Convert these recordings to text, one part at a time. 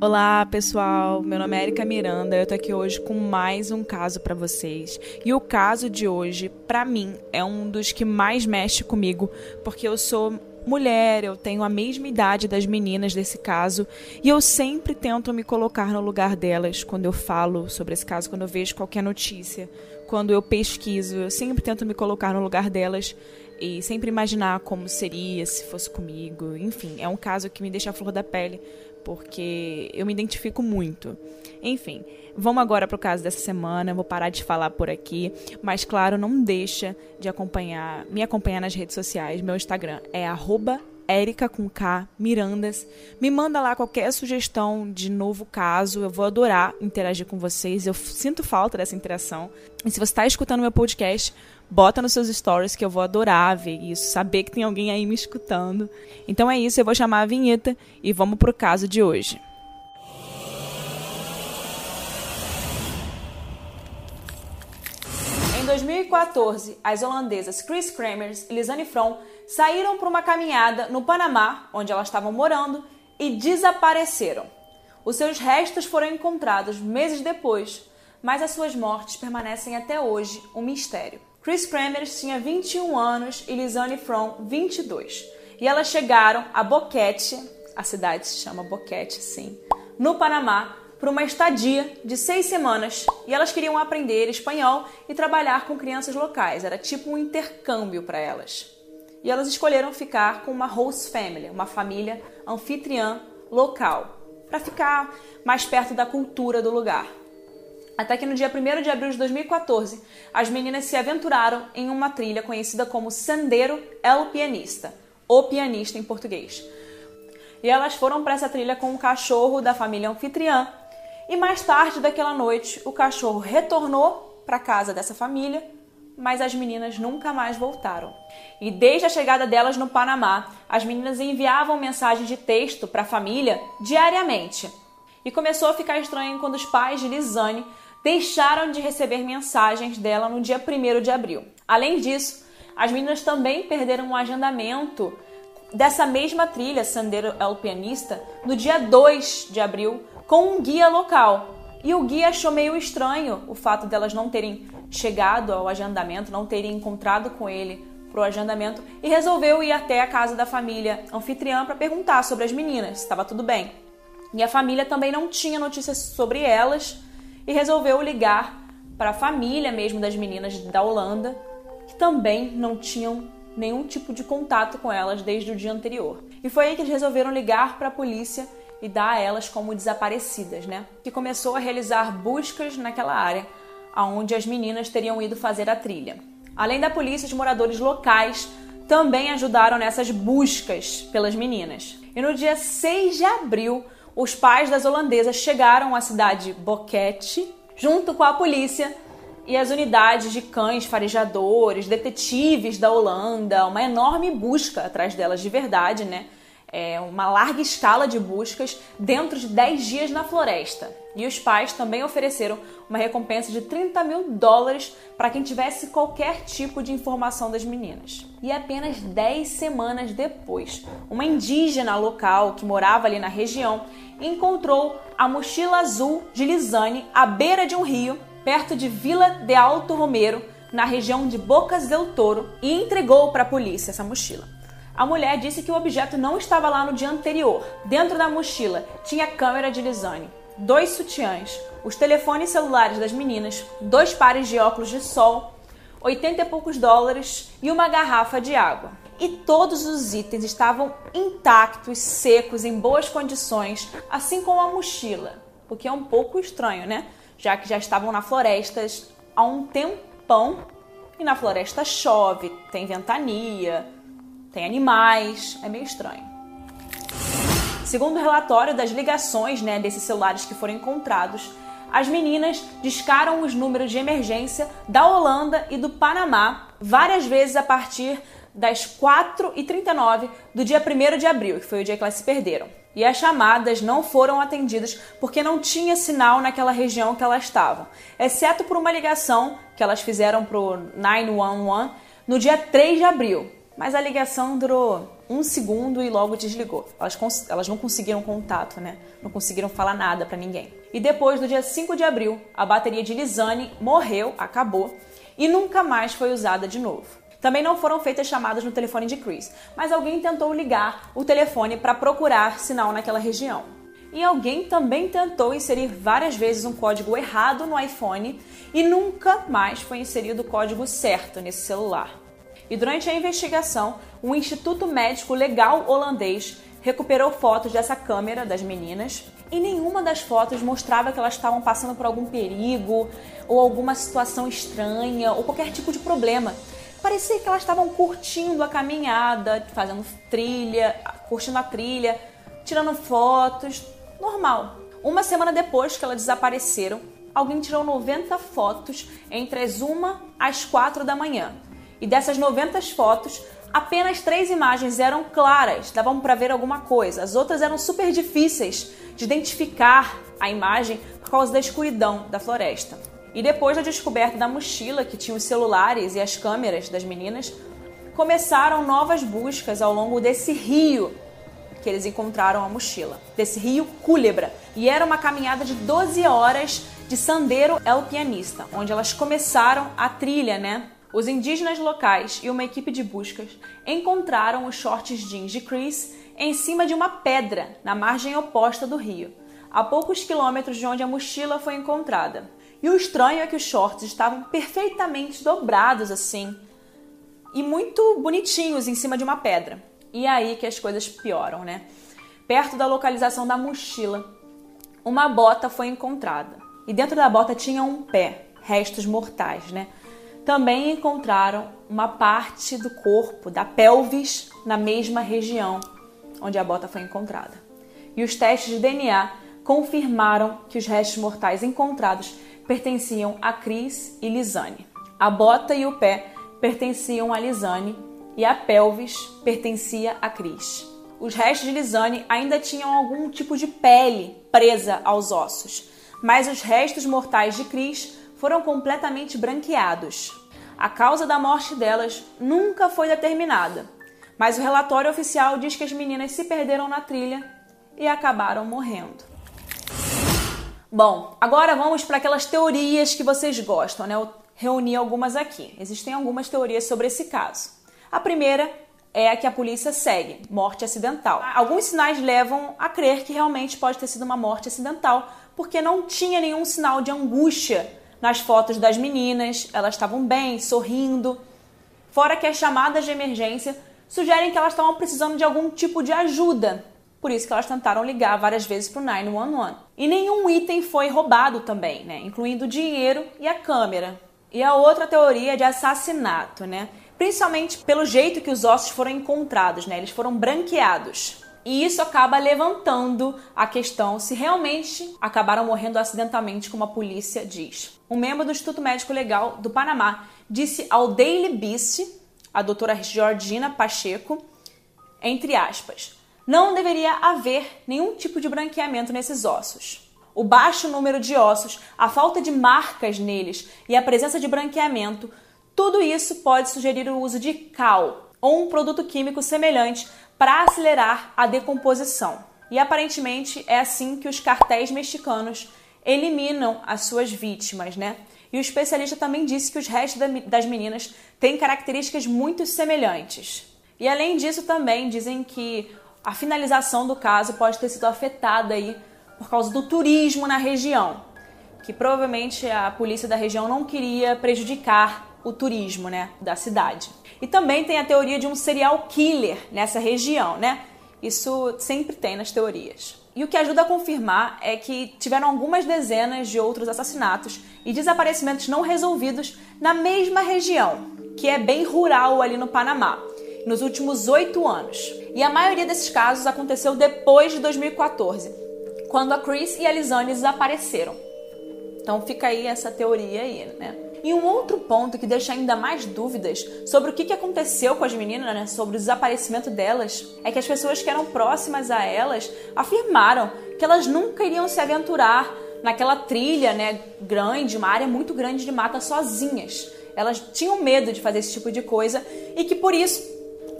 Olá, pessoal. Meu nome é Erika Miranda. Eu tô aqui hoje com mais um caso para vocês. E o caso de hoje, para mim, é um dos que mais mexe comigo, porque eu sou mulher, eu tenho a mesma idade das meninas desse caso, e eu sempre tento me colocar no lugar delas quando eu falo sobre esse caso, quando eu vejo qualquer notícia, quando eu pesquiso, eu sempre tento me colocar no lugar delas e sempre imaginar como seria se fosse comigo. Enfim, é um caso que me deixa a flor da pele, porque eu me identifico muito. Enfim, vamos agora para o caso dessa semana. Vou parar de falar por aqui, mas claro, não deixa de acompanhar, me acompanhar nas redes sociais. Meu Instagram é Érica com K Mirandas. Me manda lá qualquer sugestão de novo caso. Eu vou adorar interagir com vocês. Eu sinto falta dessa interação. E se você está escutando meu podcast, bota nos seus stories que eu vou adorar ver isso, saber que tem alguém aí me escutando. Então é isso, eu vou chamar a vinheta e vamos pro caso de hoje. 2014, as holandesas Chris Kremers e Lisanne From saíram para uma caminhada no Panamá, onde elas estavam morando, e desapareceram. Os seus restos foram encontrados meses depois, mas as suas mortes permanecem até hoje um mistério. Chris Kremers tinha 21 anos e Lisanne From 22. E elas chegaram a Boquete, a cidade se chama Boquete, sim, no Panamá, por uma estadia de seis semanas. E elas queriam aprender espanhol e trabalhar com crianças locais. Era tipo um intercâmbio para elas. E elas escolheram ficar com uma host family, uma família anfitriã local, para ficar mais perto da cultura do lugar. Até que no dia 1 de abril de 2014, as meninas se aventuraram em uma trilha conhecida como Sendero El Pianista, o pianista em português. E elas foram para essa trilha com o cachorro da família anfitriã. E mais tarde daquela noite, o cachorro retornou para casa dessa família, mas as meninas nunca mais voltaram. E desde a chegada delas no Panamá, as meninas enviavam mensagens de texto para a família diariamente. E começou a ficar estranho quando os pais de Lisane deixaram de receber mensagens dela no dia 1 de abril. Além disso, as meninas também perderam o agendamento dessa mesma trilha, Sendero El Pianista, no dia 2 de abril, com um guia local. E o guia achou meio estranho o fato delas não terem chegado ao agendamento, não terem encontrado com ele para o agendamento e resolveu ir até a casa da família anfitriã para perguntar sobre as meninas, se estava tudo bem. E a família também não tinha notícias sobre elas e resolveu ligar para a família mesmo das meninas da Holanda, que também não tinham nenhum tipo de contato com elas desde o dia anterior. E foi aí que eles resolveram ligar para a polícia e dar a elas como desaparecidas, né? Que começou a realizar buscas naquela área aonde as meninas teriam ido fazer a trilha. Além da polícia, os moradores locais também ajudaram nessas buscas pelas meninas. E no dia 6 de abril, os pais das holandesas chegaram à cidade Boquete junto com a polícia e as unidades de cães farejadores, detetives da Holanda, uma enorme busca atrás delas de verdade, né? É, uma larga escala de buscas dentro de 10 dias na floresta. E os pais também ofereceram uma recompensa de 30 mil dólares para quem tivesse qualquer tipo de informação das meninas. E apenas 10 semanas depois, uma indígena local que morava ali na região encontrou a mochila azul de Lisane à beira de um rio, perto de Vila de Alto Romero, na região de Bocas del Toro, e entregou para a polícia essa mochila. A mulher disse que o objeto não estava lá no dia anterior. Dentro da mochila tinha câmera de Lisane, dois sutiãs, os telefones celulares das meninas, dois pares de óculos de sol, 80 e poucos dólares e uma garrafa de água. E todos os itens estavam intactos, secos, em boas condições, assim como a mochila. O que é um pouco estranho, né? Já que já estavam na floresta há um tempão e na floresta chove, tem ventania, tem animais, é meio estranho. Segundo o relatório das ligações né, desses celulares que foram encontrados, as meninas discaram os números de emergência da Holanda e do Panamá várias vezes a partir das 4h39 do dia 1 de abril, que foi o dia que elas se perderam. E as chamadas não foram atendidas porque não tinha sinal naquela região que elas estavam, exceto por uma ligação que elas fizeram para o 911 no dia 3 de abril, mas a ligação durou um segundo e logo desligou. Elas, elas não conseguiram contato, né? Não conseguiram falar nada para ninguém. E depois do dia 5 de abril, a bateria de Lisane morreu, acabou e nunca mais foi usada de novo. Também não foram feitas chamadas no telefone de Chris, mas alguém tentou ligar o telefone para procurar sinal naquela região. E alguém também tentou inserir várias vezes um código errado no iPhone e nunca mais foi inserido o código certo nesse celular. E durante a investigação, o Instituto Médico Legal Holandês recuperou fotos dessa câmera das meninas e nenhuma das fotos mostrava que elas estavam passando por algum perigo ou alguma situação estranha ou qualquer tipo de problema. Parecia que elas estavam curtindo a caminhada, fazendo trilha, curtindo a trilha, tirando fotos, normal. Uma semana depois que elas desapareceram, alguém tirou 90 fotos entre as 1 às 4 da manhã. E dessas 90 fotos, apenas três imagens eram claras, davam para ver alguma coisa. As outras eram super difíceis de identificar a imagem por causa da escuridão da floresta. E depois da descoberta da mochila que tinha os celulares e as câmeras das meninas, começaram novas buscas ao longo desse rio que eles encontraram a mochila, desse rio Culebra. E era uma caminhada de 12 horas de Sandero El Pianista, onde elas começaram a trilha, né? Os indígenas locais e uma equipe de buscas encontraram os shorts jeans de Chris em cima de uma pedra na margem oposta do rio, a poucos quilômetros de onde a mochila foi encontrada. E o estranho é que os shorts estavam perfeitamente dobrados assim e muito bonitinhos em cima de uma pedra. E é aí que as coisas pioram, né? Perto da localização da mochila, uma bota foi encontrada. E dentro da bota tinha um pé, restos mortais, né? Também encontraram uma parte do corpo, da pelvis, na mesma região onde a bota foi encontrada. E os testes de DNA confirmaram que os restos mortais encontrados pertenciam a Cris e Lisane. A bota e o pé pertenciam a Lisane e a pelvis pertencia a Cris. Os restos de Lisane ainda tinham algum tipo de pele presa aos ossos, mas os restos mortais de Cris foram completamente branqueados. A causa da morte delas nunca foi determinada, mas o relatório oficial diz que as meninas se perderam na trilha e acabaram morrendo. Bom, agora vamos para aquelas teorias que vocês gostam, né? Eu reuni algumas aqui. Existem algumas teorias sobre esse caso. A primeira é a que a polícia segue, morte acidental. Alguns sinais levam a crer que realmente pode ter sido uma morte acidental, porque não tinha nenhum sinal de angústia nas fotos das meninas, elas estavam bem, sorrindo. Fora que as chamadas de emergência sugerem que elas estavam precisando de algum tipo de ajuda. Por isso que elas tentaram ligar várias vezes para o 911. E nenhum item foi roubado também, né? incluindo o dinheiro e a câmera. E a outra teoria é de assassinato, né? principalmente pelo jeito que os ossos foram encontrados, né? Eles foram branqueados. E isso acaba levantando a questão se realmente acabaram morrendo acidentalmente, como a polícia diz. Um membro do Instituto Médico Legal do Panamá disse ao Daily Beast, a doutora Georgina Pacheco, entre aspas, não deveria haver nenhum tipo de branqueamento nesses ossos. O baixo número de ossos, a falta de marcas neles e a presença de branqueamento tudo isso pode sugerir o uso de cal ou um produto químico semelhante para acelerar a decomposição. E aparentemente é assim que os cartéis mexicanos eliminam as suas vítimas, né? E o especialista também disse que os restos das meninas têm características muito semelhantes. E além disso, também dizem que a finalização do caso pode ter sido afetada aí por causa do turismo na região, que provavelmente a polícia da região não queria prejudicar o turismo, né, da cidade. E também tem a teoria de um serial killer nessa região, né? Isso sempre tem nas teorias. E o que ajuda a confirmar é que tiveram algumas dezenas de outros assassinatos e desaparecimentos não resolvidos na mesma região, que é bem rural ali no Panamá, nos últimos oito anos. E a maioria desses casos aconteceu depois de 2014, quando a Chris e a Lisane desapareceram. Então fica aí essa teoria aí, né? E um outro ponto que deixa ainda mais dúvidas sobre o que aconteceu com as meninas, né, sobre o desaparecimento delas, é que as pessoas que eram próximas a elas afirmaram que elas nunca iriam se aventurar naquela trilha, né, grande, uma área muito grande de mata sozinhas. Elas tinham medo de fazer esse tipo de coisa e que por isso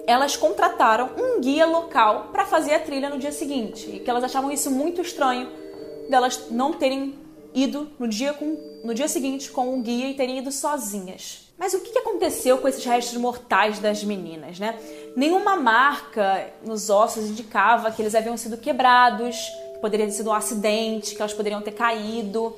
elas contrataram um guia local para fazer a trilha no dia seguinte. E que elas achavam isso muito estranho delas não terem ido no dia, com, no dia seguinte com o guia e terem ido sozinhas. Mas o que aconteceu com esses restos mortais das meninas, né? Nenhuma marca nos ossos indicava que eles haviam sido quebrados, que poderia ter sido um acidente, que elas poderiam ter caído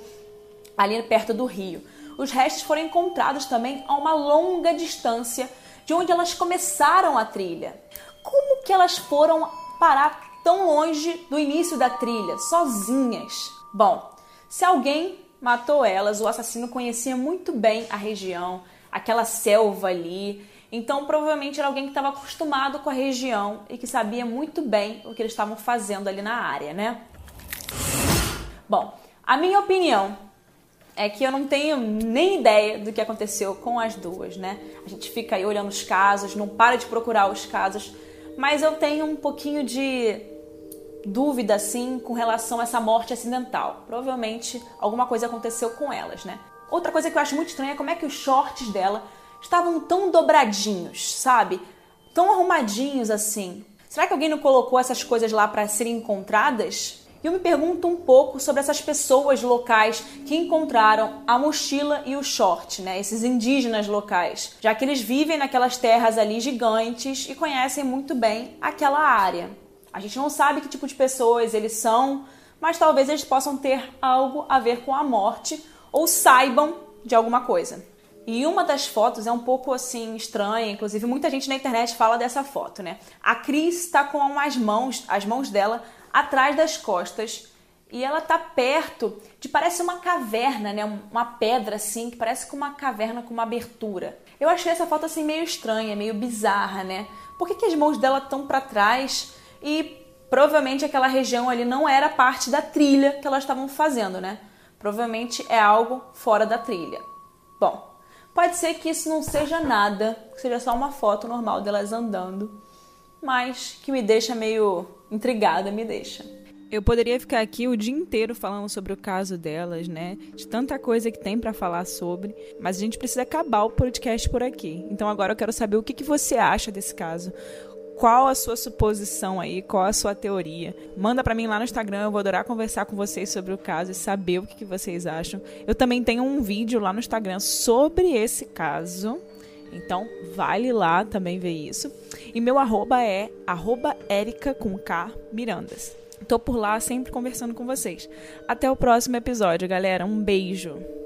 ali perto do rio. Os restos foram encontrados também a uma longa distância de onde elas começaram a trilha. Como que elas foram parar tão longe do início da trilha, sozinhas? Bom, se alguém matou elas, o assassino conhecia muito bem a região, aquela selva ali. Então, provavelmente era alguém que estava acostumado com a região e que sabia muito bem o que eles estavam fazendo ali na área, né? Bom, a minha opinião é que eu não tenho nem ideia do que aconteceu com as duas, né? A gente fica aí olhando os casos, não para de procurar os casos, mas eu tenho um pouquinho de dúvida assim com relação a essa morte acidental. Provavelmente alguma coisa aconteceu com elas, né? Outra coisa que eu acho muito estranha é como é que os shorts dela estavam tão dobradinhos, sabe? Tão arrumadinhos assim. Será que alguém não colocou essas coisas lá para serem encontradas? E eu me pergunto um pouco sobre essas pessoas locais que encontraram a mochila e o short, né? Esses indígenas locais, já que eles vivem naquelas terras ali gigantes e conhecem muito bem aquela área. A gente não sabe que tipo de pessoas eles são, mas talvez eles possam ter algo a ver com a morte ou saibam de alguma coisa. E uma das fotos é um pouco assim estranha, inclusive muita gente na internet fala dessa foto, né? A Cris está com as mãos, as mãos dela atrás das costas e ela tá perto de parece uma caverna, né? Uma pedra assim que parece com uma caverna com uma abertura. Eu achei essa foto assim meio estranha, meio bizarra, né? Por que, que as mãos dela estão para trás e provavelmente aquela região ali não era parte da trilha que elas estavam fazendo, né? Provavelmente é algo fora da trilha. Bom, pode ser que isso não seja nada, que seja só uma foto normal delas andando, mas que me deixa meio intrigada, me deixa. Eu poderia ficar aqui o dia inteiro falando sobre o caso delas, né? De tanta coisa que tem para falar sobre, mas a gente precisa acabar o podcast por aqui. Então agora eu quero saber o que, que você acha desse caso. Qual a sua suposição aí? Qual a sua teoria? Manda para mim lá no Instagram, eu vou adorar conversar com vocês sobre o caso e saber o que, que vocês acham. Eu também tenho um vídeo lá no Instagram sobre esse caso. Então, vale lá também ver isso. E meu arroba é arroba Erica com K Mirandas. Tô por lá sempre conversando com vocês. Até o próximo episódio, galera. Um beijo.